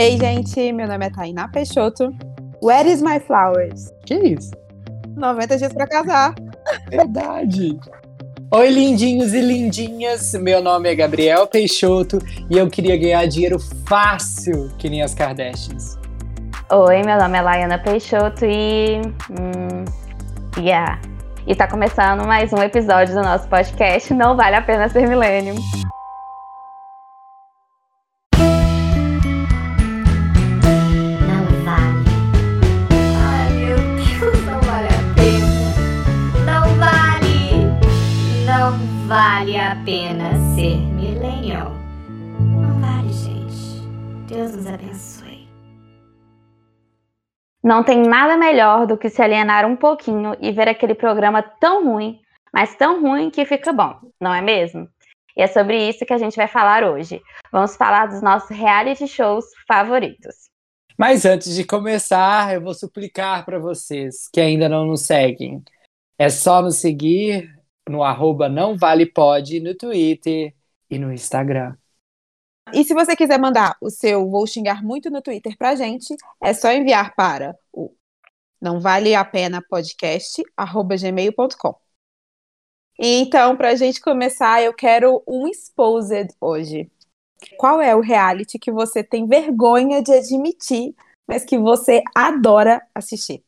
Ei, gente, meu nome é Tainá Peixoto. Where is my flowers? Que isso? 90 dias pra casar. Verdade. Oi, lindinhos e lindinhas. Meu nome é Gabriel Peixoto e eu queria ganhar dinheiro fácil, que nem as Kardashians. Oi, meu nome é Laiana Peixoto e. Hum, yeah. E tá começando mais um episódio do nosso podcast Não Vale a Pena Ser Millennium. Pena ser millennial. Não vale, gente. Deus nos abençoe. Não tem nada melhor do que se alienar um pouquinho e ver aquele programa tão ruim, mas tão ruim que fica bom, não é mesmo? E é sobre isso que a gente vai falar hoje. Vamos falar dos nossos reality shows favoritos. Mas antes de começar, eu vou suplicar para vocês que ainda não nos seguem. É só nos seguir no arroba não vale pode no Twitter e no Instagram. E se você quiser mandar o seu Vou Xingar Muito no Twitter pra gente, é só enviar para o não vale a pena podcast, arroba gmail.com. Então, pra gente começar, eu quero um exposed hoje. Qual é o reality que você tem vergonha de admitir, mas que você adora assistir?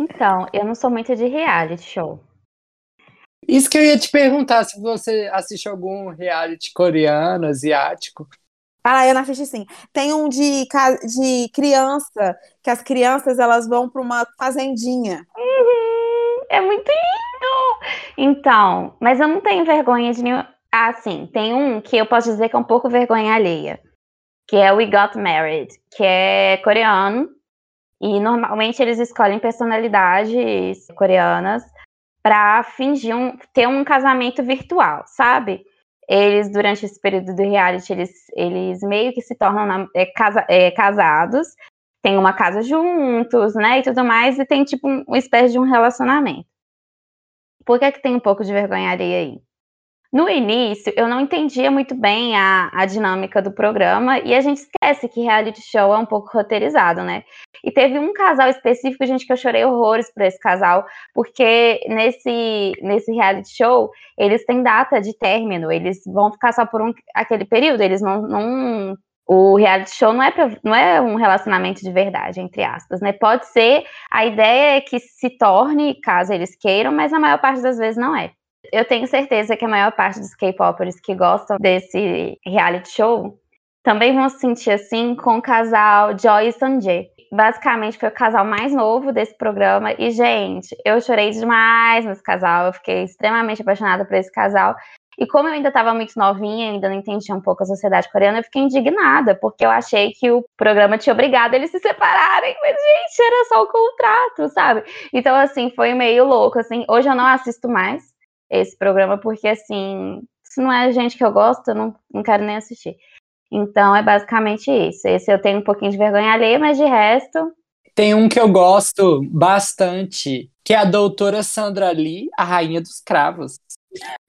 Então, eu não sou muito de reality show. Isso que eu ia te perguntar, se você assiste algum reality coreano, asiático. Ah, eu não assisti sim. Tem um de, de criança, que as crianças elas vão para uma fazendinha. Uhum, é muito lindo! Então, mas eu não tenho vergonha de nenhum. Ah, sim, tem um que eu posso dizer que é um pouco vergonha alheia, que é We Got Married, que é coreano, e normalmente eles escolhem personalidades coreanas para fingir um, ter um casamento virtual, sabe? Eles, durante esse período do reality, eles, eles meio que se tornam nam- é, casa- é, casados, tem uma casa juntos, né, e tudo mais, e tem tipo um- uma espécie de um relacionamento. Por que que tem um pouco de vergonha alheia aí? No início, eu não entendia muito bem a, a dinâmica do programa, e a gente esquece que reality show é um pouco roteirizado, né? E teve um casal específico, gente, que eu chorei horrores por esse casal, porque nesse, nesse reality show, eles têm data de término, eles vão ficar só por um, aquele período, eles não, não o reality show não é, pra- não é um relacionamento de verdade, entre aspas, né? Pode ser, a ideia é que se torne, caso eles queiram, mas a maior parte das vezes não é. Eu tenho certeza que a maior parte dos K-popers que gostam desse reality show também vão se sentir assim com o casal Joy e Sanjay. Basicamente foi o casal mais novo desse programa e, gente, eu chorei demais nesse casal, eu fiquei extremamente apaixonada por esse casal. E como eu ainda estava muito novinha, ainda não entendia um pouco a sociedade coreana, eu fiquei indignada, porque eu achei que o programa tinha obrigado eles se separarem, mas, gente, era só o contrato, sabe? Então, assim, foi meio louco, assim. Hoje eu não assisto mais esse programa, porque, assim, se não é gente que eu gosto, eu não, não quero nem assistir. Então, é basicamente isso. Esse eu tenho um pouquinho de vergonha alheia, mas de resto, Tem um que eu gosto bastante, que é a doutora Sandra Lee, a rainha dos cravos.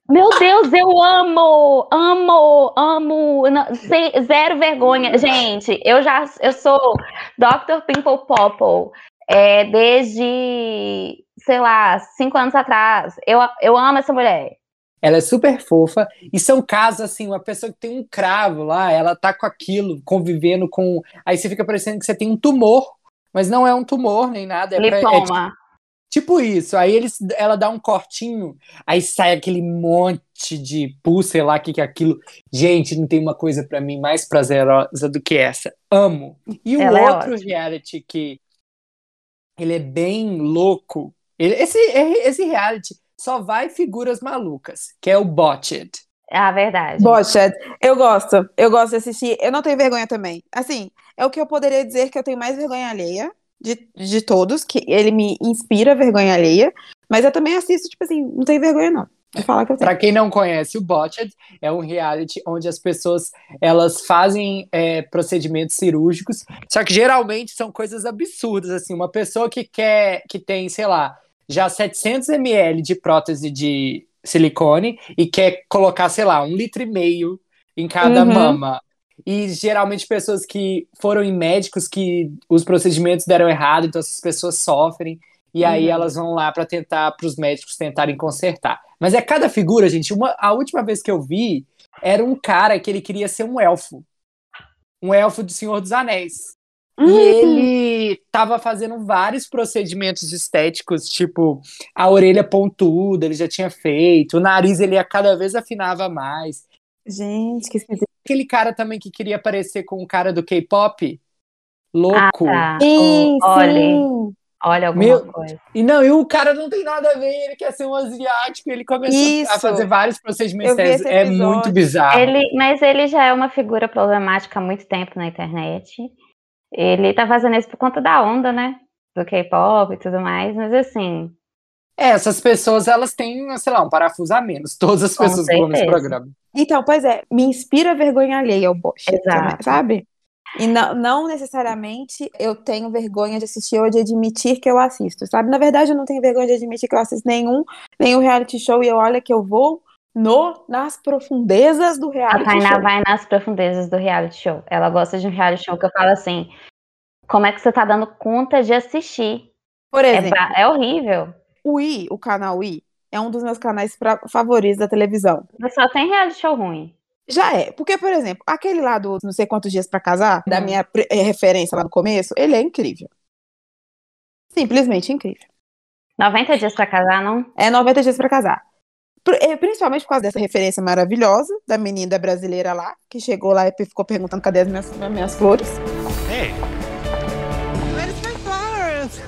Meu Deus, eu amo, amo, amo, não, sem- zero vergonha. Gente, eu já, eu sou Dr. Pimple Popple é, desde, sei lá, cinco anos atrás. Eu, eu amo essa mulher. Ela é super fofa e são casos assim, uma pessoa que tem um cravo lá, ela tá com aquilo, convivendo com. Aí você fica parecendo que você tem um tumor, mas não é um tumor nem nada. É pra- é Lipoma. Tipo isso, aí eles, ela dá um cortinho, aí sai aquele monte de pus, sei lá o que, que é aquilo. Gente, não tem uma coisa pra mim mais prazerosa do que essa. Amo. E o Ela é outro reality que ele é bem louco, ele- esse, esse reality só vai figuras malucas, que é o Botched. É a verdade. Botched. Eu gosto. Eu gosto de assistir. Eu não tenho vergonha também. Assim, é o que eu poderia dizer que eu tenho mais vergonha alheia de, de todos, que ele me inspira vergonha alheia. Mas eu também assisto, tipo assim, não tenho vergonha, não. Falar que eu tenho. Para quem não conhece, o Botched é um reality onde as pessoas elas fazem é, procedimentos cirúrgicos, só que geralmente são coisas absurdas, assim, uma pessoa que quer, que tem, sei lá, já 700 ml de prótese de silicone e quer colocar, sei lá, um litro e meio em cada Uhum. mama. E geralmente pessoas que foram em médicos que os procedimentos deram errado, então essas pessoas sofrem. E aí Uhum. elas vão lá para tentar, para os médicos tentarem consertar. Mas é cada figura, gente. Uma, a última vez que eu vi era um cara que ele queria ser um elfo. Um elfo do Senhor dos Anéis. Hum. E ele tava fazendo vários procedimentos estéticos, tipo, a orelha pontuda, ele já tinha feito, o nariz ele cada vez afinava mais. Gente, que esquisito. Aquele cara também que queria parecer com o cara do K-pop, louco. Ah, tá. Sim, Olha, sim. olha alguma Meu- coisa. E não, e o cara não tem nada a ver, ele quer ser um asiático, ele começou Isso. a fazer vários procedimentos É muito bizarro. Ele, mas ele já é uma figura problemática há muito tempo na internet. Ele tá fazendo isso por conta da onda, né? Do K-pop e tudo mais, mas assim, É, essas pessoas, elas têm, sei lá, um parafuso a menos. Todas as pessoas que vão nesse programa. Então, pois é, me inspira vergonha alheia o Bosch, Exato. também, sabe? E não, não necessariamente eu tenho vergonha de assistir ou de admitir que eu assisto, sabe? Na verdade, eu não tenho vergonha de admitir que eu assisto nenhum, nenhum reality show e eu olha que eu vou no, nas profundezas do a reality Tainá show. vai nas profundezas do reality show. Ela gosta de um reality show que eu falo assim: como é que você tá dando conta de assistir? Por É, exemplo, ba- é horrível. o I, o canal I, é um dos meus canais pra- favoritos da televisão. Mas Só tem reality show ruim. Já é, porque, por exemplo, aquele lá do não sei quantos dias pra casar, da Hum. minha eh, referência lá no começo, ele é incrível. Simplesmente incrível. 90 dias pra casar, não? É 90 dias pra casar. Eh, Principalmente por causa dessa referência maravilhosa da menina brasileira lá, que chegou lá e ficou perguntando cadê as minhas, as minhas flores. Hey. Where's my flowers?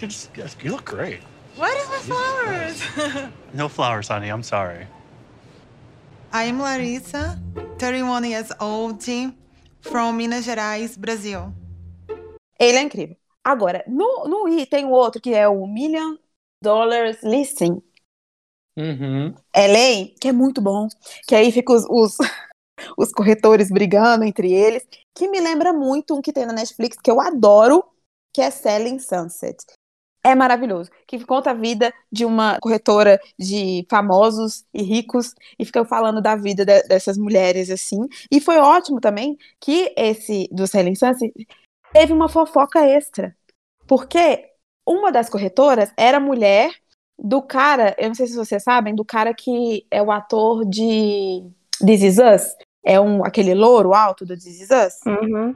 you, just, you look great. What is my flowers? No flowers, honey. I'm sorry. I'm Larissa, 31 years old, from Minas Gerais, Brasil. Ele é incrível. Agora, no, no I tem o outro que é o Million Dollars Listing. Uhum. LA, que é muito bom. Que aí fica os, os, os corretores brigando entre eles. Que me lembra muito um que tem na Netflix, que eu adoro, que é Selling Sunset. É maravilhoso. Que conta a vida de uma corretora de famosos e ricos e fica falando da vida de- dessas mulheres, assim. E foi ótimo também que esse do Selling Sunset teve uma fofoca extra. Porque uma das corretoras era mulher do cara, eu não sei se vocês sabem, do cara que é o ator de This Is Us. É um, aquele louro alto do This Is Us. Uhum.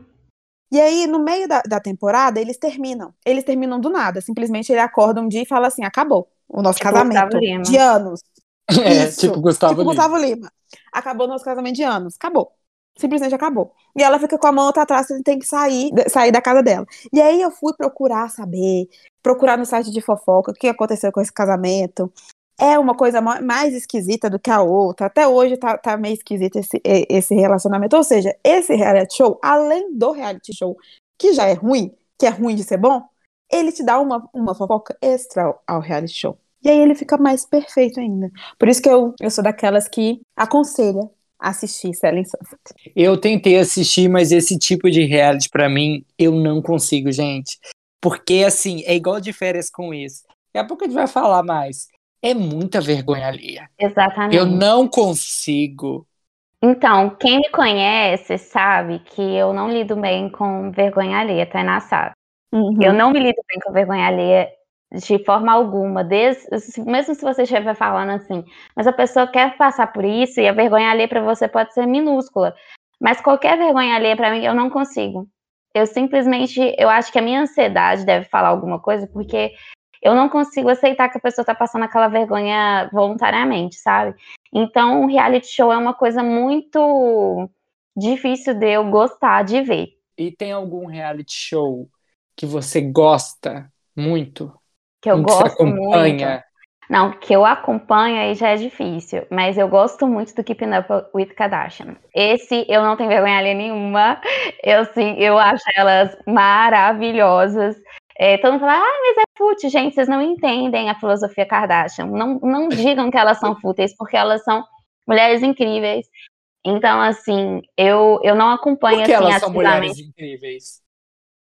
E aí, no meio da, da temporada, eles terminam. Eles terminam do nada. Simplesmente ele acorda um dia e fala assim: acabou o nosso Tipo casamento Gustavo Lima. de anos. É, Isso. tipo Gustavo tipo Lima. Gustavo Lima. Acabou nosso casamento de anos. Acabou. Simplesmente acabou. E ela fica com a mão outra atrás, você tem que sair, sair da casa dela. E aí eu fui procurar saber, procurar no site de fofoca o que aconteceu com esse casamento. É uma coisa ma- mais esquisita do que a outra. Até hoje tá, tá meio esquisito esse, esse relacionamento. Ou seja, esse reality show, além do reality show, que já é ruim, que é ruim de ser bom, ele te dá uma, uma fofoca extra ao, reality show. E aí ele fica mais perfeito ainda. Por isso que eu, eu sou daquelas que aconselha assistir Selling Sunset. Eu tentei assistir, mas esse tipo de reality pra mim eu não consigo, gente. Porque assim, é igual de férias com isso. Daqui a pouco a gente vai falar mais. É muita vergonha alheia. Exatamente. Eu não consigo. Então, quem me conhece sabe que eu não lido bem com vergonha alheia, Tainá sabe. Uhum. Eu não me lido bem com vergonha alheia de forma alguma, desde, mesmo se você estiver falando assim, mas a pessoa quer passar por isso e a vergonha alheia para você pode ser minúscula, mas qualquer vergonha alheia para mim eu não consigo. Eu simplesmente, eu acho que a minha ansiedade deve falar alguma coisa, porque eu não consigo aceitar que a pessoa tá passando aquela vergonha voluntariamente, sabe? Então, o reality show é uma coisa muito difícil de eu gostar de ver. E tem algum reality show que você gosta muito? Que eu Um que você gosto muito. Não, que eu acompanho aí já é difícil, mas eu gosto muito do Keeping Up with Kardashian. Esse eu não tenho vergonha alheia nenhuma. Eu sim, eu acho elas maravilhosas. É, todo mundo fala, ah, mas é fútil, gente, vocês não entendem a filosofia Kardashian. Não, não digam que elas são fúteis, porque elas são mulheres incríveis. Então, assim, eu, eu não acompanho Por que assim elas são mulheres incríveis?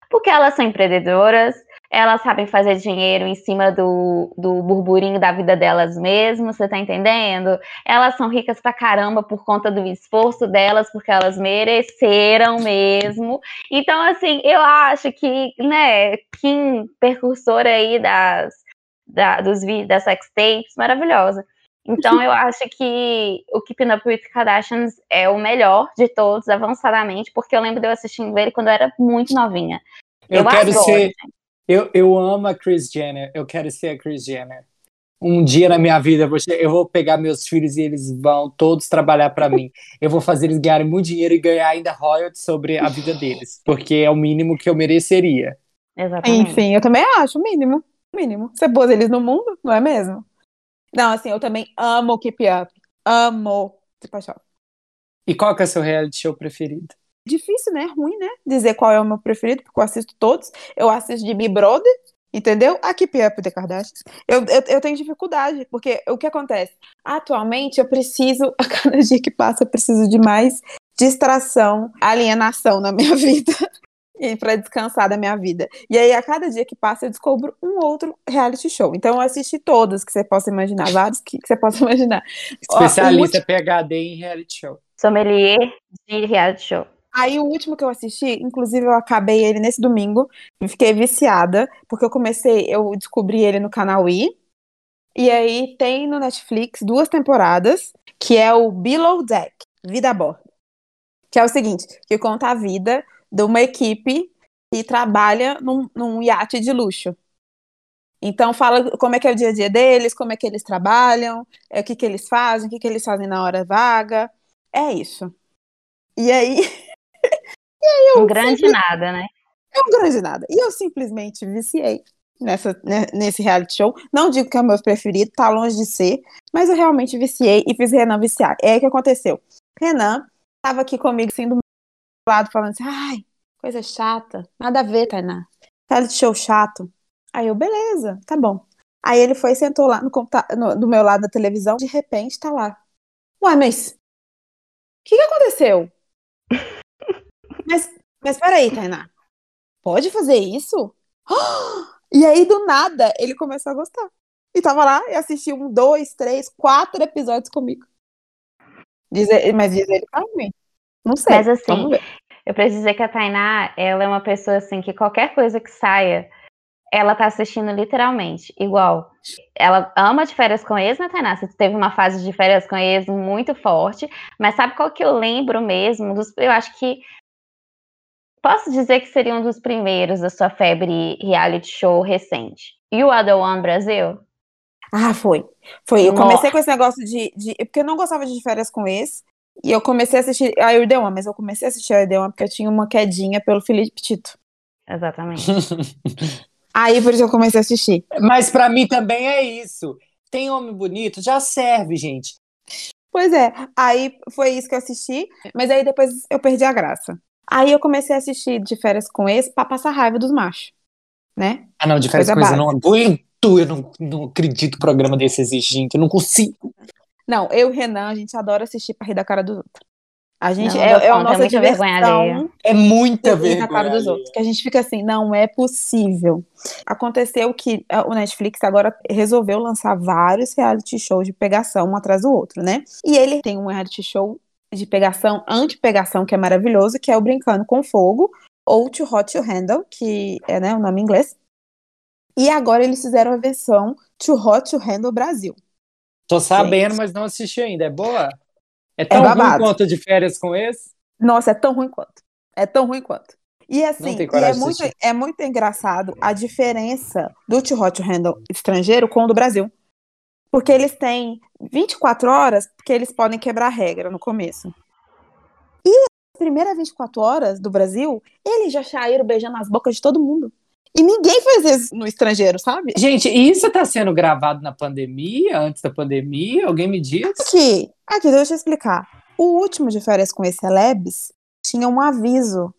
Porque elas são empreendedoras, elas sabem fazer dinheiro em cima do, do burburinho da vida delas mesmas, você tá entendendo? Elas são ricas pra caramba por conta do esforço delas, porque elas mereceram mesmo. Então, assim, eu acho que, né, Kim, percursora aí das, da, dos vídeos, das sex tapes, maravilhosa. Então, eu acho que o Keeping Up with Kardashians é o melhor de todos, avançadamente, porque eu lembro de eu assistindo ele quando eu era muito novinha. Eu, Eu quero adoro, ser. Eu, eu amo a Chris Jenner. Eu quero ser a Chris Jenner. Um dia na minha vida eu vou, che- eu vou pegar meus filhos e eles vão todos trabalhar pra mim. Eu vou fazer eles ganharem muito dinheiro e ganhar ainda royalties sobre a vida deles, porque é o mínimo que eu mereceria. Exatamente. Enfim, eu também acho, o mínimo. o Mínimo. Você pôs eles no mundo, não é mesmo? Não, assim, eu também amo o Keep Up. Amo. De paixão. E qual que é o seu reality show preferido? Difícil, né? Ruim, né? Dizer qual é o meu preferido, porque eu assisto todos. Eu assisto de Big Brother, entendeu? A Keep Up The Kardashians. Eu, eu, eu tenho dificuldade, porque o que acontece? Atualmente, eu preciso, a cada dia que passa, eu preciso de mais distração, alienação na minha vida. E para descansar da minha vida. E aí, a cada dia que passa, eu descubro um outro reality show. Então, eu assisti todos que você possa imaginar, vários que, que você possa imaginar. Ó, o Especialista PHD em reality show. Sommelier de reality show. Aí o último que eu assisti, inclusive eu acabei ele nesse domingo, fiquei viciada, porque eu comecei, eu descobri ele no canal I, e aí tem no Netflix duas temporadas, que é o Below Deck, Vida a Bordo. Que é o seguinte, que conta a vida de uma equipe que trabalha num, num iate de luxo. Então fala como é que é o dia a dia deles, como é que eles trabalham, é, o que, que eles fazem, o que, que eles fazem na hora vaga. É isso. E aí Um grande nada, né? É um grande nada. E eu simplesmente viciei nessa, né, nesse reality show. Não digo que é o meu preferido, tá longe de ser, mas eu realmente viciei e fiz Renan viciar. É aí que aconteceu. Renan tava aqui comigo, assim, do meu lado, falando assim, ai, coisa chata, nada a ver, Tainá. Reality show chato. Aí eu, beleza, tá bom. Aí ele foi e sentou lá no, no- do meu lado da televisão, de repente tá lá. Ué, mas o que, que aconteceu? Mas, mas peraí, Tainá. Pode fazer isso? E aí, do nada, ele começou a gostar. E tava lá e assistiu um, dois, três, quatro episódios comigo. Diz ele- mas diz ele pra mim. Não sei. Mas, assim. Eu preciso dizer que a Tainá, ela é uma pessoa assim que qualquer coisa que saia, ela tá assistindo literalmente, igual. Ela ama de férias com ex, né, Tainá? Você teve uma fase de férias com ex muito forte, mas sabe qual que eu lembro mesmo? Dos, eu acho que posso dizer que seria um dos primeiros da sua febre reality show recente. You Are the One Brasil? Ah, foi. Foi. Eu Nossa. comecei com esse negócio de, de. Porque eu não gostava de férias com ex. E eu comecei a assistir a Irdeon, mas eu comecei a assistir a Irdeon porque eu tinha uma quedinha pelo Felipe Tito. Exatamente. Aí por isso eu comecei a assistir. Mas pra mim também é isso. Tem homem bonito, já serve, gente. Pois é, aí foi isso que eu assisti, mas aí depois eu perdi a graça. Aí eu comecei a assistir de férias com esse pra passar raiva dos machos, né? Ah, não, de férias Coisa coisa eu não aguento. Eu não, não acredito que o programa desse existe, gente. Eu não consigo. Não, eu e o Renan, a gente adora assistir pra rir da cara dos outros. A gente Não, é, dou é a é nossa muita vergonha alheia. diversão É muita rir vergonha. na cara dos outros. Que a gente fica assim, não é possível. Aconteceu que ah, o Netflix agora resolveu lançar vários reality shows de pegação um atrás do outro, né? E ele tem um reality show de pegação, anti-pegação, que é maravilhoso, que é o Brincando com Fogo, ou Too Hot to Handle, que é né, o nome em inglês. E agora eles fizeram a versão Too Hot to Handle Brasil. Tô sabendo, mas não assisti ainda. É boa? É tão É ruim quanto de férias com esse? Nossa, é tão ruim quanto. É tão ruim quanto. E assim, e é muito, é muito engraçado a diferença do Too Hot to Handle estrangeiro com o do Brasil. Porque eles têm 24 horas, porque eles podem quebrar a regra no começo. E as primeiras 24 horas do Brasil, eles já saíram beijando as bocas de todo mundo. E ninguém faz isso no estrangeiro, sabe? Gente, isso tá sendo gravado na pandemia, antes da pandemia? Alguém me diz? Aqui, aqui, deixa eu explicar. O último de férias com esse Celebs tinha um aviso.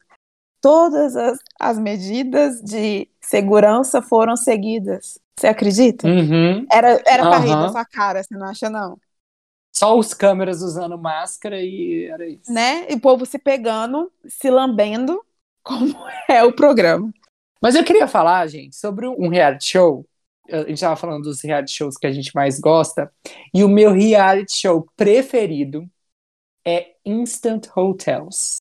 Todas as, as medidas de segurança foram seguidas. Você acredita? Uhum. Era, era pra rir da sua cara, você não acha, não? Só os câmeras usando máscara e era isso. Né? E o povo se pegando, se lambendo, como é o programa. Mas eu queria falar, gente, sobre um reality show. A gente estava falando dos reality shows que a gente mais gosta. E o meu reality show preferido é Instant Hotels.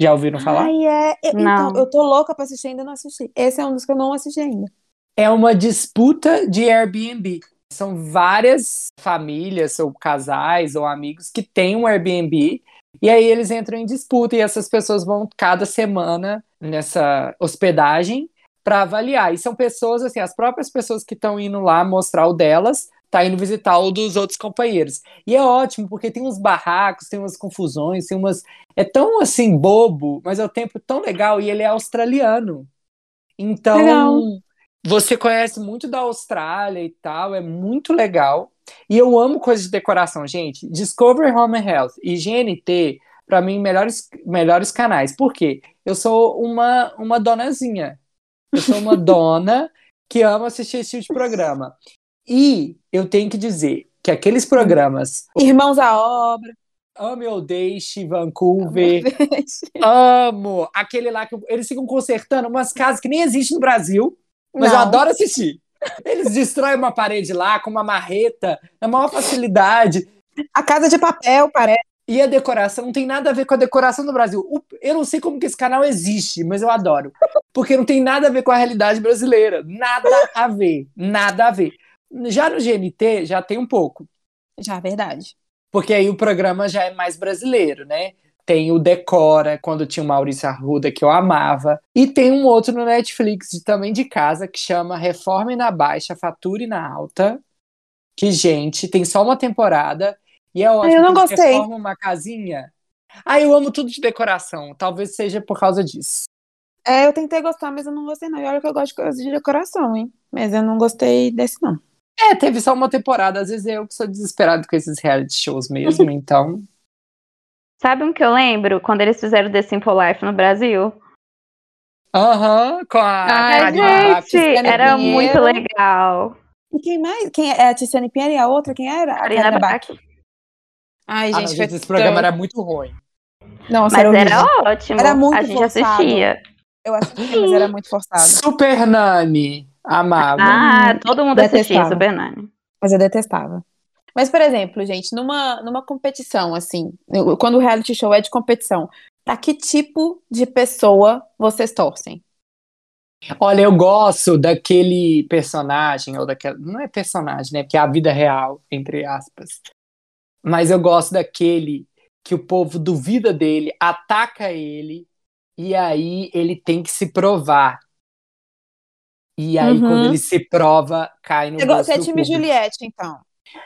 Já ouviram falar? Ai, é. Eu, Não. então, eu tô louca pra assistir, ainda não assisti. Esse é um dos que eu não assisti ainda. É uma disputa de Airbnb. São várias famílias, ou casais, ou amigos que têm um Airbnb. E aí eles entram em disputa e essas pessoas vão cada semana nessa hospedagem para avaliar. E são pessoas, assim, as próprias pessoas que estão indo lá mostrar o delas, tá indo visitar o dos outros companheiros. E é ótimo, porque tem uns barracos, tem umas confusões, tem umas. É tão assim, bobo, mas é o tempo tão legal, e ele é australiano. Então, Legal. você conhece muito da Austrália e tal, é muito legal. E eu amo coisas de decoração, gente. Discover Home and Health e GNT, para mim, melhores, melhores canais. Por quê? Eu sou uma, uma donazinha. Eu sou uma dona que ama assistir esse tipo de programa. E eu tenho que dizer que aqueles programas Irmãos à obra. Ame ou Deixe, Vancouver, amo aquele lá que eles ficam consertando umas casas que nem existem no Brasil, mas eu Não. adoro assistir. Eles destroem uma parede lá com uma marreta, na maior facilidade. A casa de papel, parece. E a decoração não tem nada a ver com a decoração do Brasil. Eu não sei como que esse canal existe, mas eu adoro. Porque não tem nada a ver com a realidade brasileira. Nada a ver. Nada a ver. Já no GNT, já tem um pouco. Já, verdade. Porque aí o programa já é mais brasileiro, né? Tem o Decora, quando tinha o Maurício Arruda, que eu amava. E tem um outro no Netflix, também de casa, que chama Reforme na Baixa, Fature na Alta. Que, gente, tem só uma temporada. E é ótimo. eu não gostei. Reforma uma casinha. Ah, eu amo tudo de decoração. Talvez seja por causa disso. É, eu tentei gostar, mas eu não gostei, não. E olha que eu gosto de coisas de decoração, hein? Mas eu não gostei desse, não. É, teve só uma temporada. Às vezes eu que sou desesperado com esses reality shows mesmo, então. Sabe um que eu lembro? Quando eles fizeram The Simple Life no Brasil? Aham, com a Ai, gente, Baptista. Era Pinheiro. muito legal. E quem mais? Quem é a Tiziane Pinheiro e a outra? Quem era? A Karina Karina Bach. Bach. Ai, Ah, gente, não, foi gente, esse programa era muito ruim. Nossa, Mas era, era ótimo. Era muito a gente forçado. assistia. Eu assisti, mas era muito forçado. Super Nani. Amava. Ah, todo mundo assistia detestava. Super Nani. Mas eu detestava. Mas, por exemplo, gente, numa, numa competição, assim, quando o reality show é de competição, pra que tipo de pessoa vocês torcem? Olha, eu gosto daquele personagem, ou daquela. Não é personagem, né? Porque é a vida real, entre aspas. Mas eu gosto daquele que o povo duvida dele, ataca ele, e aí ele tem que se provar. E aí, Uhum. quando ele se prova, cai no Você, é time público. Juliette, então?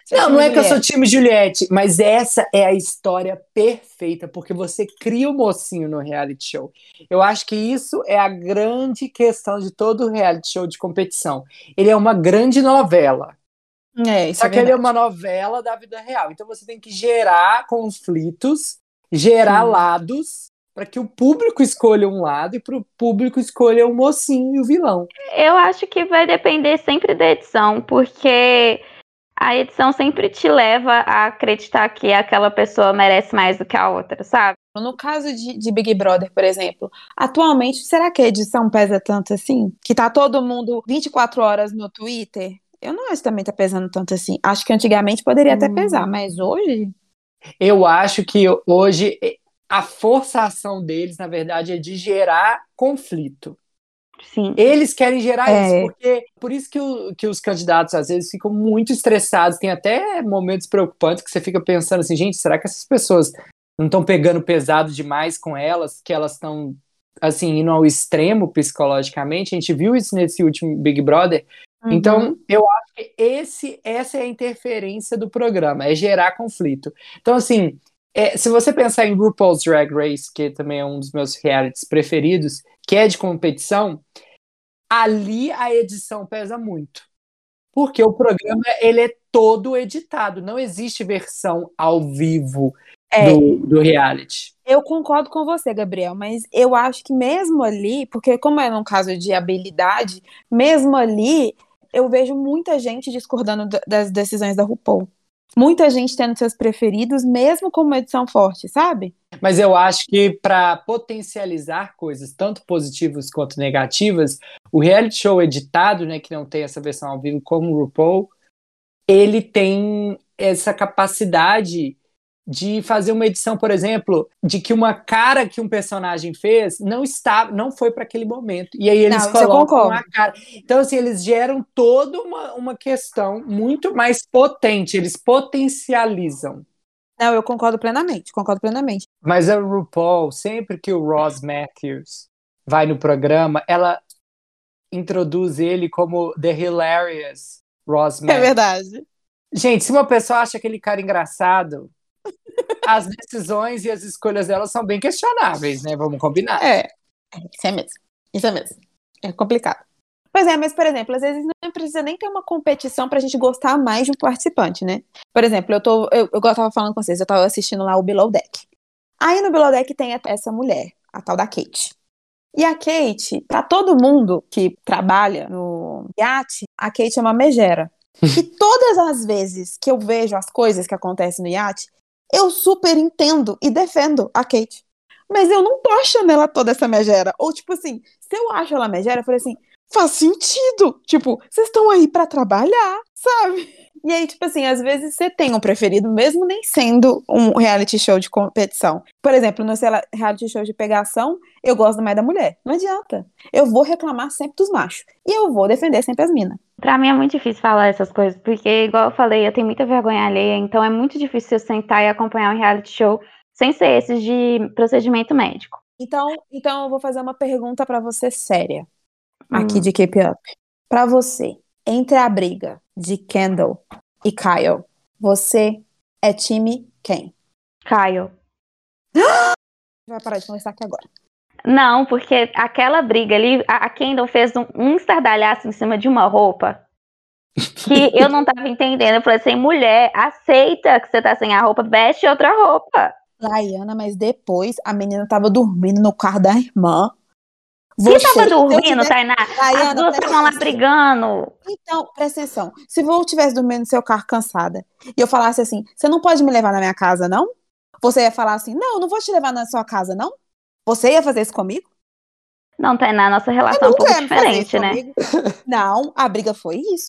Você Não, time não é que eu sou time Juliette, mas essa é a história perfeita, porque você cria o mocinho no reality show. Eu acho que isso é a grande questão de todo o reality show de competição. Ele é uma grande novela. É, isso Só é que ele é uma novela da vida real. Então você tem que gerar conflitos, gerar Sim. lados, para que o público escolha um lado e para o público escolha o mocinho e o vilão. Eu acho que vai depender sempre da edição, porque a edição sempre te leva a acreditar que aquela pessoa merece mais do que a outra, sabe? No caso de, de Big Brother, por exemplo, atualmente, será que a edição pesa tanto assim? Que tá todo mundo 24 horas no Twitter? Eu não acho que também tá pesando tanto assim. Acho que antigamente poderia até Hum. pesar, mas hoje. Eu acho que hoje a forçação deles, na verdade, é de gerar conflito. Sim. Eles querem gerar É. isso, porque por isso que, o- que os candidatos às vezes ficam muito estressados. Tem até momentos preocupantes que você fica pensando assim, gente, será que essas pessoas não estão pegando pesado demais com elas, que elas estão assim indo ao extremo psicologicamente? A gente viu isso nesse último Big Brother. Uhum. Então, eu acho que esse, essa é a interferência do programa, é gerar conflito. Então, assim, é, se você pensar em RuPaul's Drag Race, que também é um dos meus realities preferidos, que é de competição, ali a edição pesa muito. Porque o programa ele é todo editado, não existe versão ao vivo É. do, do reality. Eu concordo com você, Gabriel, mas eu acho que mesmo ali, porque como é num caso de habilidade, mesmo ali, eu vejo muita gente discordando da- das decisões da RuPaul. Muita gente tendo seus preferidos, mesmo com uma edição forte, sabe? Mas eu acho que para potencializar coisas, tanto positivas quanto negativas, o reality show editado, né, que não tem essa versão ao vivo como o RuPaul, ele tem essa capacidade de fazer uma edição, por exemplo, de que uma cara que um personagem fez não está, não foi para aquele momento. E aí eles Não, colocam uma cara. Então assim, eles geram toda uma, uma questão muito mais potente, eles potencializam. Não, eu concordo plenamente, concordo plenamente. Mas a RuPaul, sempre que o Ross Matthews vai no programa, ela introduz ele como The Hilarious Ross É Matthews. verdade. Gente, se uma pessoa acha aquele cara engraçado, as decisões e as escolhas dela são bem questionáveis, né? Vamos combinar. É, isso é mesmo. Isso é mesmo. É complicado. Pois é, mas, por exemplo, às vezes não precisa nem ter uma competição pra gente gostar mais de um participante, né? Por exemplo, eu tô. Eu, eu tava falando com vocês, eu tava assistindo lá o Below Deck. Aí no Below Deck tem essa mulher, a tal da Kate. E a Kate, pra todo mundo que trabalha no iate, a Kate é uma megera. E todas as vezes que eu vejo as coisas que acontecem no iate, eu super entendo e defendo a Kate. Mas eu não tô achando ela toda essa megera. Ou, tipo assim, se eu acho ela megera, eu falei assim, faz sentido. Tipo, vocês estão aí pra trabalhar, sabe? E aí, tipo assim, às vezes você tem um preferido, mesmo nem sendo um reality show de competição. Por exemplo, no reality show de pegação, eu gosto mais da mulher. Não adianta. Eu vou reclamar sempre dos machos. E eu vou defender sempre as minas. Pra mim é muito difícil falar essas coisas, porque, igual eu falei, eu tenho muita vergonha alheia, então é muito difícil eu sentar e acompanhar um reality show sem ser esses de procedimento médico. Então, então eu vou fazer uma pergunta pra você séria. Aqui Hum. de Keep Up. Pra você, entre a briga de Kendall e Kyle, você é time quem? Caio. Vai parar de conversar aqui agora. Não, porque aquela briga ali, a a Kendall fez um, um estardalhaço em cima de uma roupa que eu não tava entendendo. Eu falei assim, mulher, aceita que você tá sem a roupa, veste outra roupa. Laiana, mas depois a menina tava dormindo no carro da irmã. Você Você, tava se eu dormindo, tivesse- Tainá? As duas estavam lá brigando. Então, presta atenção. Se eu tivesse dormindo no seu carro cansada e eu falasse assim, você não pode me levar na minha casa, não? Você ia falar assim, não, eu não vou te levar na sua casa, não? Você ia fazer isso comigo? Não, Tainá, nossa relação é um pouco diferente, né? comigo. Não, a briga foi isso.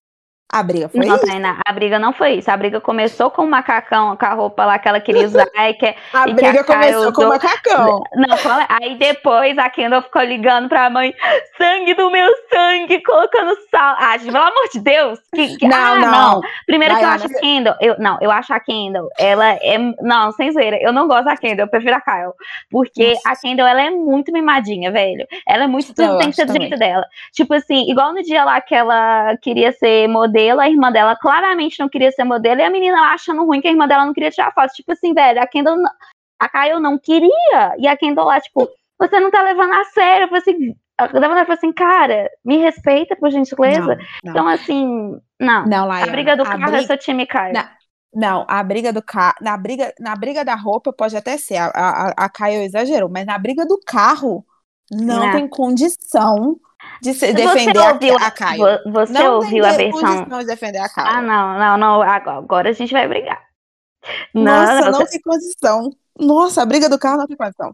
A briga foi Não, isso. Tainá, a briga não foi isso. A briga começou com o macacão, com a roupa lá que ela queria usar. e que, A e que briga a Kyle começou com o usou- macacão. Não, aí depois a Kendall ficou ligando pra mãe, sangue do meu sangue, colocando sal. Ah, gente, pelo amor de Deus. Que, que- Não, ah, não. Primeiro que eu acho a Kendall, eu, não, eu acho a Kendall, ela é, não, sem zoeira, eu não gosto da Kendall, eu prefiro a Kyle, porque a Kendall, ela é muito mimadinha, velho, ela é muito, tudo tem que ser do jeito dela, tipo assim, igual no dia lá que ela queria ser modelo, a irmã dela claramente não queria ser modelo, e a menina achando ruim que a irmã dela não queria tirar foto, tipo assim, velho, a Kendall, não- a Kyle não queria, e a Kendall lá, tipo, você não tá levando a sério, eu falei assim, falou assim, cara, me respeita, por gentileza, Não, não. então assim, não. Não, A briga do a carro é briga- seu time, Caio. Não. Não, a briga do carro. Na briga, na briga da roupa pode até ser. A, a, a Caio exagerou, mas na briga do carro não Não. tem condição de se Você defender ouviu, a, a Caio. vo- Você não ouviu a versão. de defender a Caio. Ah, não, não, não. Agora, a gente vai brigar. Não, Nossa, não, não tem condição. Nossa, a briga do carro não tem condição.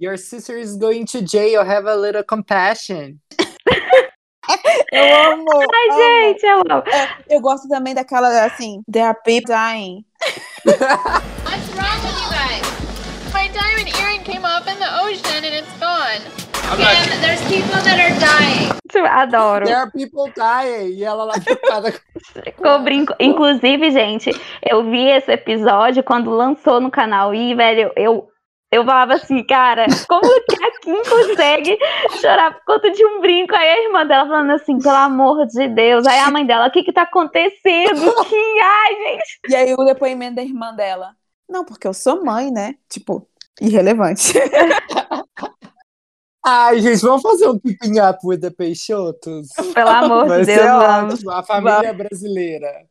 Your sister is going to jail. Have a little compassion. Eu amo. Ai, amo. gente, eu amo. Eu gosto também daquela assim, there are people dying. What's wrong with you guys? My diamond earring came off Kim, there's people that are dying. Adoro. There are people dying. E ela lá preocupada com Ficou brinco. Inclusive, gente, eu vi esse episódio quando lançou no canal e, velho, eu, eu falava assim, cara, como que a Kim consegue chorar por conta de um brinco? Aí a irmã dela falando assim, pelo amor de Deus. Aí a mãe dela, o que que tá acontecendo? Que, ai, gente. E aí o depoimento da irmã dela. Não, porque eu sou mãe, né? Tipo, irrelevante. Ai, gente, vamos fazer um keeping up with the Peixotos? Pelo amor de Deus, ser vamos. ótimo. A família brasileira.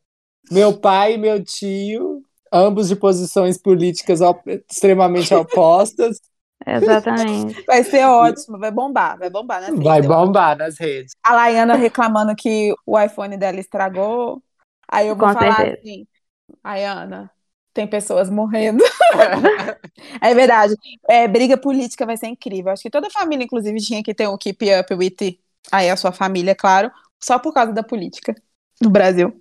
Meu pai e meu tio, ambos de posições políticas op- extremamente opostas, Exatamente. Vai ser ótimo, vai bombar, vai bombar, né? vai bombar nas redes. A Laiana reclamando que o iPhone dela estragou. Aí eu vou Com falar certeza. assim: Ai, Ana, tem pessoas morrendo. é verdade. É, briga política vai ser incrível. Acho que toda família, inclusive, tinha que ter um keep up with aí a sua família, claro, só por causa da política no Brasil.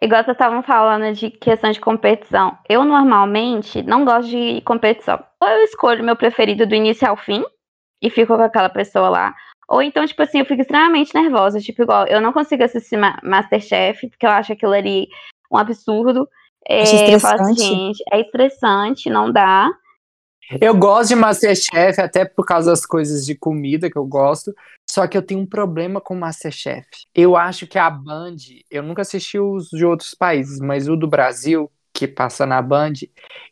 Igual vocês estavam falando de questão de competição. Eu normalmente não gosto de competição. Ou eu escolho meu preferido do início ao fim e fico com aquela pessoa lá. Ou então, tipo assim, eu fico extremamente nervosa. Tipo, igual, eu não consigo assistir Ma Masterchef, porque eu acho aquilo ali um absurdo. É, eu falo assim, gente, é estressante, não dá. Eu gosto de Masterchef, até por causa das coisas de comida que eu gosto. Só que eu tenho um problema com Masterchef. Eu acho que a Band, eu nunca assisti os de outros países, mas o do Brasil, que passa na Band,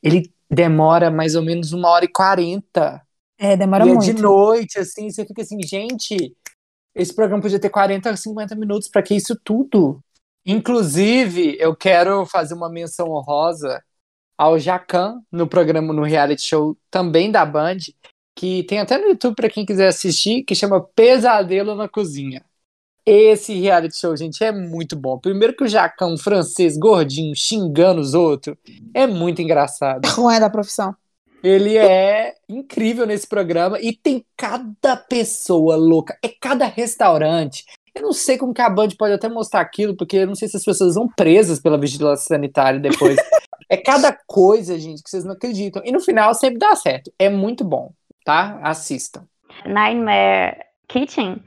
ele demora mais ou menos uma hora e quarenta. É, demora e muito. É de noite, assim, você fica assim, gente, esse programa podia ter 40, 50 minutos, para que isso tudo? Inclusive, eu quero fazer uma menção honrosa ao Jacan no programa, no reality show também da Band, que tem até no YouTube para quem quiser assistir, que chama Pesadelo na Cozinha. Esse reality show, gente, é muito bom. Primeiro que o um francês gordinho, xingando os outros, é muito engraçado. Não é da profissão. Ele é incrível nesse programa e tem cada pessoa louca, é cada restaurante. Eu não sei como que a Band pode até mostrar aquilo, porque eu não sei se as pessoas vão presas pela vigilância sanitária depois. é cada coisa, gente, que vocês não acreditam. E no final sempre dá certo. É muito bom, tá? Assistam. Nightmare Kitchen.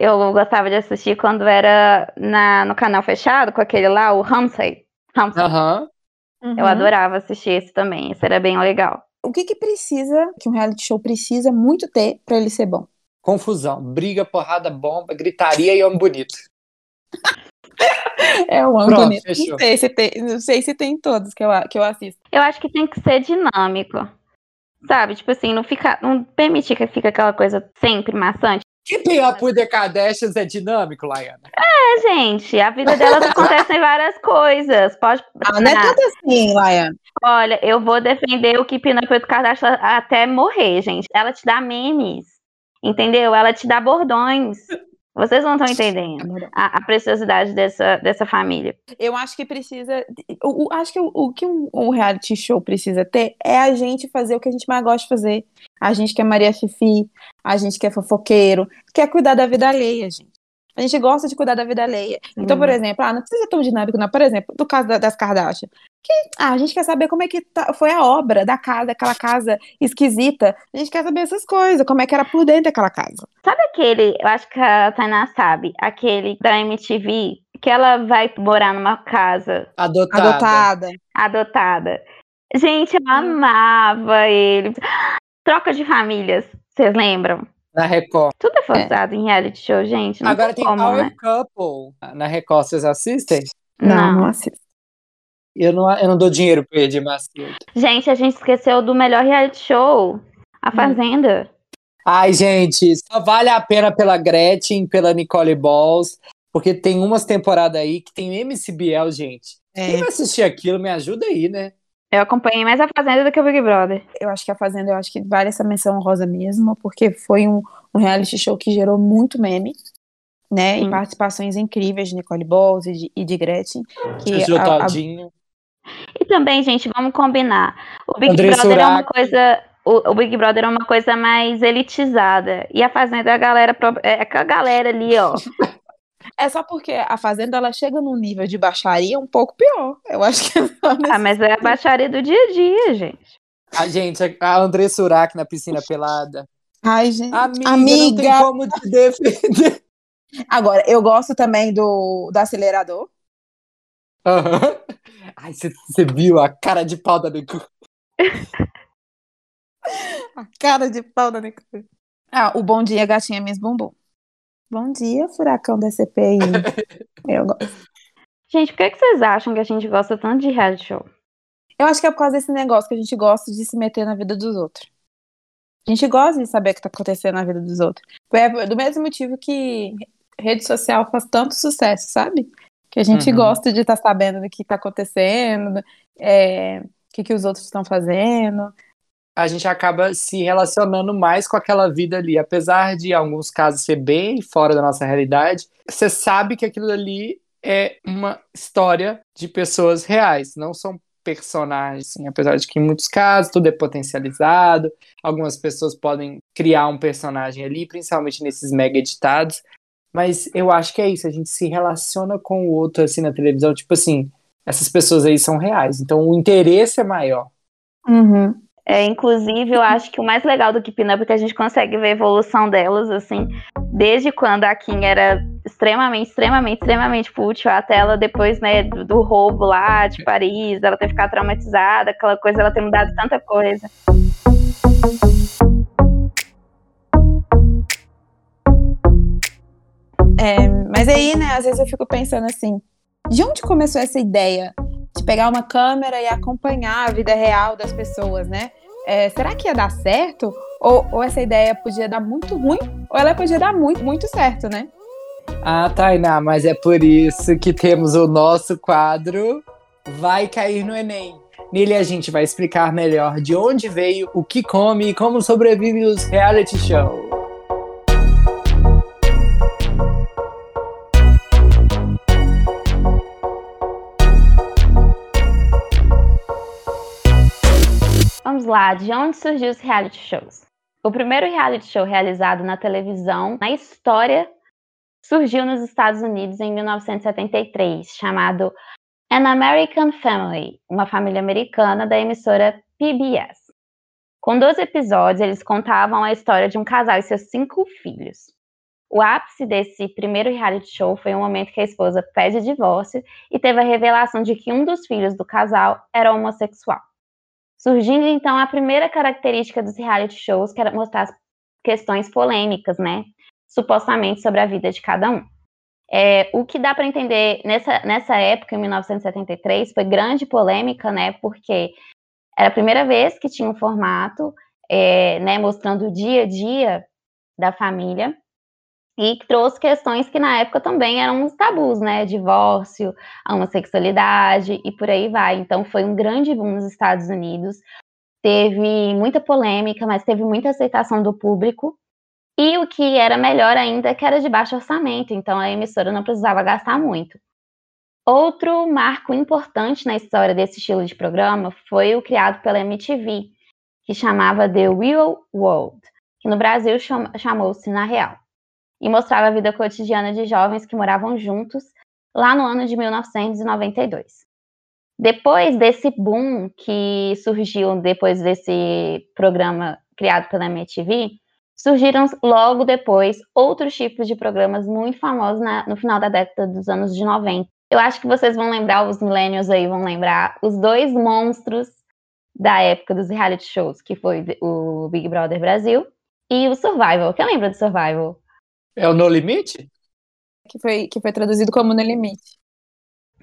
Eu gostava de assistir quando era na, no canal fechado, com aquele lá, o Ramsay. Ramsay. Aham. Eu adorava assistir esse também. Esse era bem legal. O que que precisa, que um reality show precisa muito ter pra ele ser bom? Confusão, briga, porrada, bomba, gritaria e homem bonito. É o fechou. Não sei, se tem, não sei se tem todos que eu, que eu assisto. Eu acho que tem que ser dinâmico. Sabe? Tipo assim, não fica. Não permitir que fique aquela coisa sempre maçante. Keeping Up with the Kardashians é dinâmico, Laiana? É, gente, a vida delas acontecem várias coisas. Pode. Ah, não é tanto assim, Laia. Olha, eu vou defender o Keeping Up with Kardashian até morrer, gente. Ela te dá memes, entendeu? Ela te dá bordões. Vocês não estão entendendo a, a preciosidade dessa, dessa família. Eu acho que precisa. o- acho que o, o que um, um reality show precisa ter é a gente fazer o que a gente mais gosta de fazer. A gente que é Maria Fifi, a gente que é fofoqueiro, quer cuidar da vida alheia, gente. A gente gosta de cuidar da vida alheia. Então, por exemplo, ah, não precisa ser tão dinâmico, não. Por exemplo, do caso da- das Kardashian. Que, ah, a gente quer saber como é que tá- foi a obra da casa, aquela casa esquisita. A gente quer saber essas coisas, como é que era por dentro daquela casa. Sabe aquele, eu acho que a Tainá sabe, aquele da MTV, que ela vai morar numa casa Adotada. Adotada. adotada. Gente, eu amava ele. Troca de famílias, vocês lembram? Na Record. Tudo é forçado em reality show, gente. Não Agora tem como, Power né? Couple. Na Record, vocês assistem? Não, Não. não assisto. Eu não, eu não dou dinheiro pra Edir Macedo. Gente, a gente esqueceu do melhor reality show, A Fazenda. Ai, gente, só vale a pena pela Gretchen, pela Nicole Balls, porque tem umas temporadas aí que tem MC Biel, gente. Quem vai assistir aquilo, me ajuda aí, né? Eu acompanhei mais A Fazenda do que o Big Brother. Eu acho que a Fazenda, eu acho que vale essa menção honrosa mesmo, porque foi um, um reality show que gerou muito meme, né? E participações incríveis de Nicole Balls e de, e de Gretchen. Que a- a-. E também, gente, vamos combinar. O Big André Brother é uma coisa. O, o Big Brother é uma coisa mais elitizada. E a Fazenda é a galera. É com a galera ali, ó. é só porque a Fazenda ela chega num nível de baixaria um pouco pior. Eu acho que é Ah, mas é a baixaria do dia a dia, gente. A gente, a André Surak na piscina pelada. Ai, gente. Amiga, Amiga. não tem como te defender. Agora, eu gosto também do, do acelerador. Aham. Ai, você viu a cara de pau da Nicole? A cara de pau da Nicole. Ah, o Bom Dia Gatinha Miss Bumbum. Bom dia, furacão da CPI. eu, go- Gente, por que, que vocês acham que a gente gosta tanto de reality show? eu acho que é por causa desse negócio que a gente gosta de se meter na vida dos outros. A gente gosta de saber o que tá acontecendo na vida dos outros. É do mesmo motivo que rede social faz tanto sucesso, sabe? Que a gente Uhum. gosta de estar sabendo do que tá acontecendo, é, o que, que os outros estão fazendo. A gente acaba se relacionando mais com aquela vida ali. Apesar de, em alguns casos, ser bem fora da nossa realidade, você sabe que aquilo ali é uma história de pessoas reais, não são personagens, assim, apesar de que em muitos casos tudo é potencializado, algumas pessoas podem criar um personagem ali, principalmente nesses mega editados, mas eu acho que é isso, a gente se relaciona com o outro assim na televisão, tipo assim, essas pessoas aí são reais, então o interesse é maior. Uhum. É, inclusive, eu acho que o mais legal do Keeping Up é que a gente consegue ver a evolução delas, assim, desde quando a Kim era extremamente, extremamente, extremamente fútil, até ela depois, né, do, do roubo lá de Paris, ela ter ficado traumatizada, aquela coisa, ela ter mudado tanta coisa. É, mas aí, né, às vezes eu fico pensando assim, de onde começou essa ideia de pegar uma câmera e acompanhar a vida real das pessoas, né? É, será que ia dar certo? Ou, ou, essa ideia podia dar muito ruim? Ou ela podia dar muito, muito certo, né? Ah, Tainá, mas é por isso que temos o nosso quadro Vai Cair no Enem. Nele a gente vai explicar melhor de onde veio, o que come e como sobrevive os reality shows. Vamos lá, de onde surgiu os reality shows? O primeiro reality show realizado na televisão na história surgiu nos Estados Unidos em 1973, chamado An American Family, uma família americana da emissora PBS. Com 12 episódios, eles contavam a história de um casal e seus cinco filhos. O ápice desse primeiro reality show foi o momento que a esposa pede divórcio e teve a revelação de que um dos filhos do casal era homossexual. Surgindo então a primeira característica dos reality shows, que era mostrar as questões polêmicas, né? Supostamente sobre a vida de cada um. É, o que dá para entender nessa, nessa época, em 1973, foi grande polêmica, né? Porque era a primeira vez que tinha um formato, é, né, mostrando o dia a dia da família e trouxe questões que na época também eram uns tabus, né? Divórcio, homossexualidade e por aí vai. Então foi um grande boom nos Estados Unidos. Teve muita polêmica, mas teve muita aceitação do público. E o que era melhor ainda é que era de baixo orçamento, então a emissora não precisava gastar muito. Outro marco importante na história desse estilo de programa foi o criado pela MTV, que chamava The Real World, que no Brasil chamou-se Na Real e mostrava a vida cotidiana de jovens que moravam juntos lá no ano de 1992. Depois desse boom que surgiu depois desse programa criado pela MTV, surgiram logo depois outros tipos de programas muito famosos na, no final da década dos anos de 90. Eu acho que vocês vão lembrar, os millennials aí vão lembrar, os dois monstros da época dos reality shows, que foi o Big Brother Brasil e o Survival. Quem lembra do Survival? É o No Limite? Que foi, que foi traduzido como No Limite.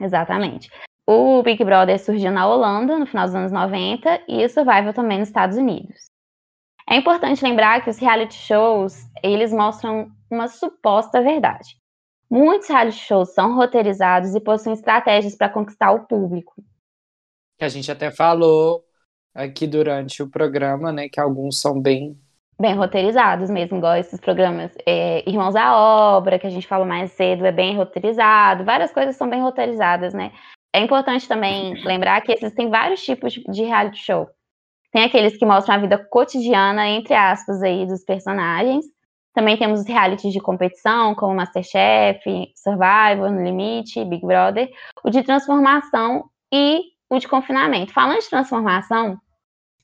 Exatamente. O Big Brother surgiu na Holanda no final dos anos 90 e o Survival também nos Estados Unidos. É importante lembrar que os reality shows, eles mostram uma suposta verdade. Muitos reality shows são roteirizados e possuem estratégias para conquistar o público. Que a gente até falou aqui durante o programa, né, que alguns são bem bem roteirizados mesmo, igual esses programas é, Irmãos à Obra, que a gente falou mais cedo, é bem roteirizado, várias coisas são bem roteirizadas, né? É importante também lembrar que existem vários tipos de reality show. Tem aqueles que mostram a vida cotidiana, entre aspas, aí, dos personagens. Também temos os realities de competição, como Masterchef, Survivor, No Limite, Big Brother. O de transformação e o de confinamento. Falando de transformação,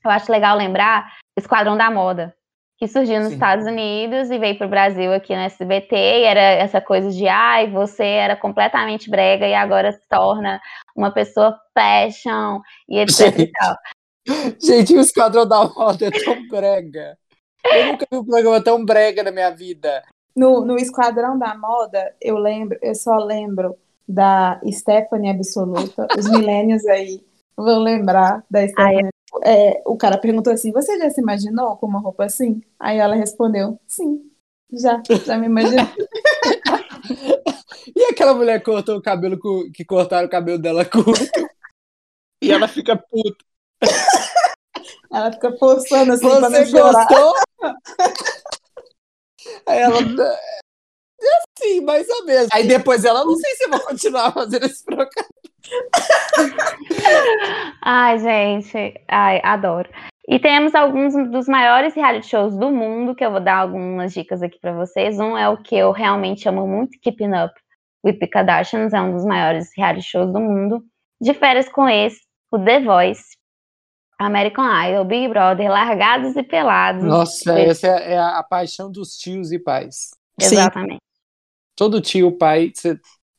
eu acho legal lembrar Esquadrão da Moda, que surgiu nos Sim. Estados Unidos e veio para o Brasil aqui no SBT, e era essa coisa de ai, você era completamente brega e agora se torna uma pessoa fashion e etc gente, e tal. Gente, o Esquadrão da Moda é tão brega. Eu nunca vi um programa tão brega na minha vida. No, no Esquadrão da Moda, eu lembro, eu só lembro da Stephanie Absoluta, os milênios aí vão lembrar da Stephanie é, o cara perguntou assim: Você já se imaginou com uma roupa assim? Aí ela respondeu: Sim, já, já me imaginei. e aquela mulher cortou o cabelo que cortaram o cabelo dela curto. e ela fica puta. Ela fica forçando assim Você pra não gostou? Aí ela. Sim, mais ou menos. Aí depois ela, não sei se eu vou continuar fazendo esse programa. Ai, gente, ai, adoro. E temos alguns dos maiores reality shows do mundo, que eu vou dar algumas dicas aqui para vocês. Um é o que eu realmente amo muito, Keeping Up with the Kardashians, é um dos maiores reality shows do mundo. De férias com esse, o The Voice, American Idol, Big Brother, Largados e Pelados. Nossa, essa é a, a paixão dos tios e pais. Exatamente. Todo tio, pai,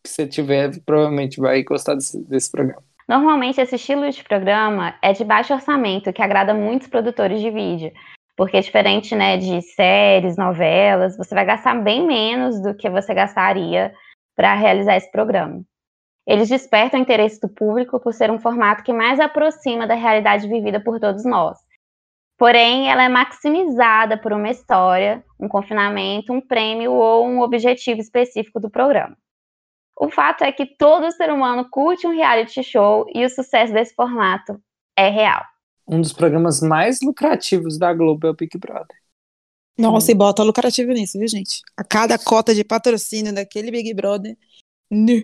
que você tiver, provavelmente vai gostar desse, desse programa. Normalmente, esse estilo de programa é de baixo orçamento, que agrada muitos produtores de vídeo. Porque é diferente né, de séries, novelas, você vai gastar bem menos do que você gastaria para realizar esse programa. Eles despertam o interesse do público por ser um formato que mais aproxima da realidade vivida por todos nós. Porém, ela é maximizada por uma história, um confinamento, um prêmio ou um objetivo específico do programa. O fato é que todo ser humano curte um reality show e o sucesso desse formato é real. Um dos programas mais lucrativos da Globo é o Big Brother. Nossa, e bota lucrativo nisso, viu, gente? A cada cota de patrocínio daquele Big Brother. Nu.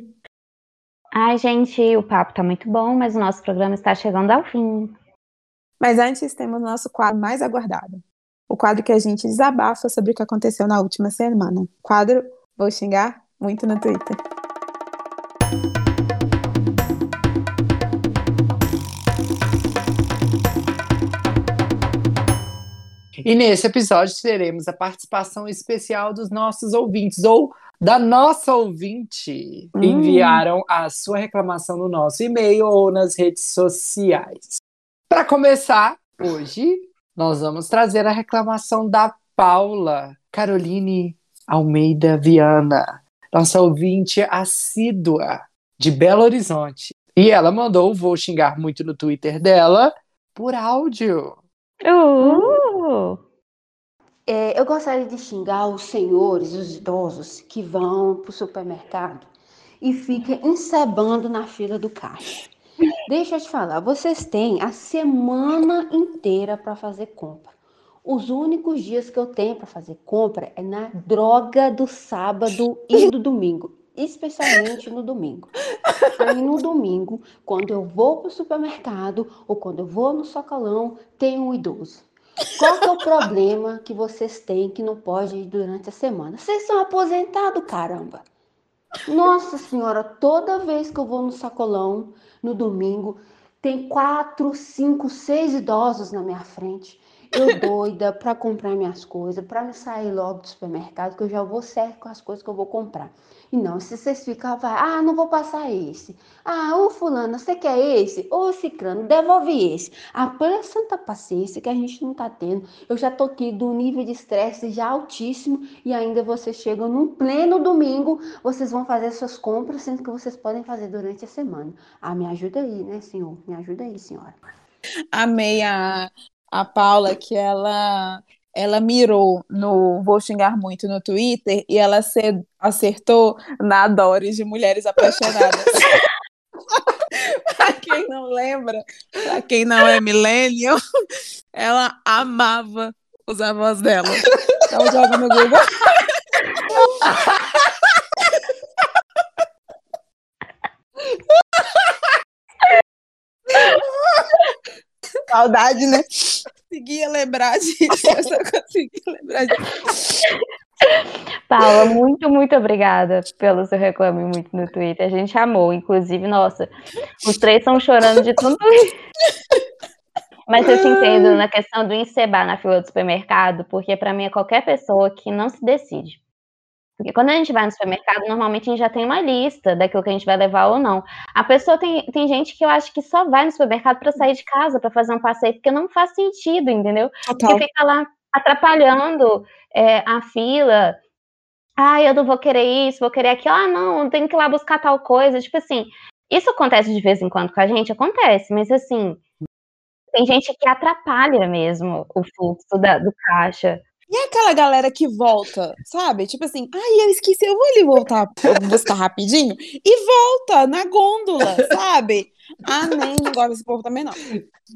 Ai, gente, o papo tá muito bom, mas o nosso programa está chegando ao fim. Mas antes temos o nosso quadro mais aguardado. O quadro que a gente desabafa sobre o que aconteceu na última semana. Quadro Vou Xingar Muito no Twitter. E nesse episódio teremos a participação especial dos nossos ouvintes, ou da nossa ouvinte. Hum. Enviaram a sua reclamação no nosso e-mail ou nas redes sociais. Para começar, hoje nós vamos trazer a reclamação da Paula Caroline Almeida Viana, nossa ouvinte assídua de Belo Horizonte. E ela mandou, vou xingar muito no Twitter dela, por áudio. Uh! É, eu gostaria de xingar os senhores, os idosos que vão para o supermercado e ficam encebando na fila do caixa. Deixa eu te falar, vocês têm a semana inteira para fazer compra. Os únicos dias que eu tenho para fazer compra é na droga do sábado e do domingo, especialmente no domingo. Aí no domingo, quando eu vou para o supermercado ou quando eu vou no socalão, tem um idoso. Qual é o problema que vocês têm que não pode ir durante a semana? Vocês são aposentados, caramba. Nossa senhora, toda vez que eu vou no sacolão, no domingo, tem quatro, cinco, seis idosos na minha frente. Eu doida para comprar minhas coisas, para me sair logo do supermercado, que eu já vou certo com as coisas que eu vou comprar. E não, se vocês ficam, vai, ah, não vou passar esse. Ah, ô fulano, você quer esse? Ô ciclano, devolve esse. Ah, pela santa paciência que a gente não tá tendo. Eu já tô aqui do nível de estresse já altíssimo e ainda vocês chegam num pleno domingo, vocês vão fazer suas compras, sendo que vocês podem fazer durante a semana. Ah, me ajuda aí, né, senhor? Me ajuda aí, senhora. Amei a, a Paula, que ela ela mirou no Vou Xingar Muito no Twitter e ela ace- acertou na Doris de Mulheres Apaixonadas. pra quem não lembra, pra quem não é millennial, ela amava os avós dela. Então joga no Google. Saudade, né? Conseguia lembrar disso. Eu só conseguia lembrar disso. Paula, muito, muito obrigada pelo seu reclame muito no Twitter. A gente amou, inclusive, nossa, os três estão chorando de tanto rir. Mas eu te entendo na questão do encebar na fila do supermercado, porque para mim é qualquer pessoa que não se decide. Porque quando a gente vai no supermercado, normalmente a gente já tem uma lista daquilo que a gente vai levar ou não. A pessoa tem, tem gente que eu acho que só vai no supermercado para sair de casa, para fazer um passeio, porque não faz sentido, entendeu? Total. Porque fica lá atrapalhando é, a fila. Ah, eu não vou querer isso, vou querer aquilo. Ah, não, tenho que ir lá buscar tal coisa. Tipo assim, isso acontece de vez em quando com a gente? Acontece, mas assim, tem gente que atrapalha mesmo o fluxo da- do caixa. E aquela galera que volta, sabe? Tipo assim, ai, eu esqueci, eu vou ali voltar, eu vou buscar rapidinho e volta na gôndola, sabe? Ah, nem, não gosto desse povo também, não.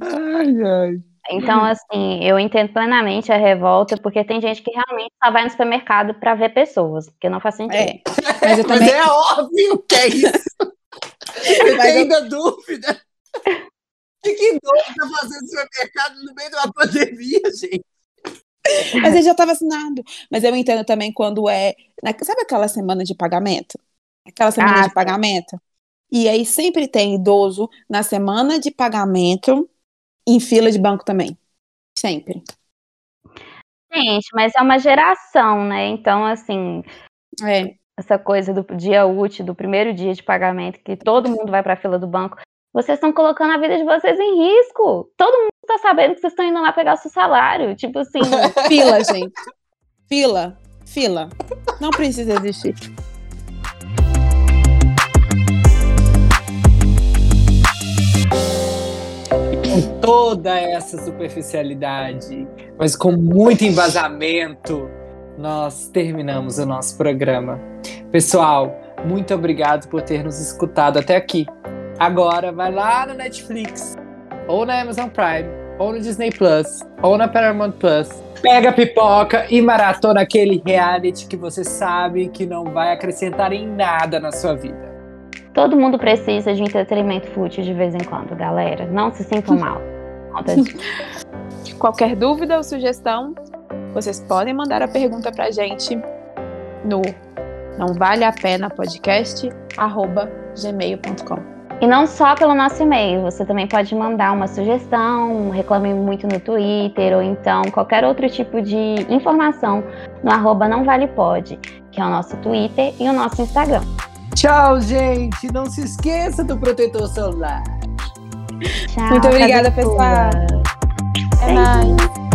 Ai, ai. Então, assim, eu entendo plenamente a revolta, porque tem gente que realmente só vai no supermercado para ver pessoas, porque não faz sentido. É. Mas eu Mas também. é óbvio que é isso. Eu Mas tenho eu- ainda dúvida. De que doido tá fazendo supermercado no meio de uma pandemia, gente? Mas ele já tá vacinado. Mas eu entendo também quando é. na- Sabe aquela semana de pagamento? Aquela semana Ah, de pagamento? E aí sempre tem idoso na semana de pagamento em fila de banco também. Sempre. Gente, mas é uma geração, né? Então, assim, É. essa coisa do dia útil, do primeiro dia de pagamento, que todo mundo vai para a fila do banco, vocês estão colocando a vida de vocês em risco. Todo mundo está sabendo que vocês estão indo lá pegar o seu salário. Tipo assim, Fila, gente. Fila. Fila. Não precisa existir. Com toda essa superficialidade, mas com muito embasamento, nós terminamos o nosso programa. Pessoal, muito obrigado por ter nos escutado até aqui. Agora vai lá no Netflix, ou na Amazon Prime, ou no Disney Plus, ou na Paramount Plus. Pega a pipoca e maratona aquele reality que você sabe que não vai acrescentar em nada na sua vida. todo mundo precisa de entretenimento fútil de vez em quando, galera. Não se sintam mal. Qualquer dúvida ou sugestão, vocês podem mandar a pergunta pra gente no não vale a pena podcast arroba gmail.com. E não só pelo nosso e-mail, você também pode mandar uma sugestão, um reclame muito no Twitter, ou então qualquer outro tipo de informação no arroba não vale pode, que é o nosso Twitter e o nosso Instagram. Tchau, gente! Não se esqueça do protetor solar. Tchau, Muito obrigada, pessoal. É nóis.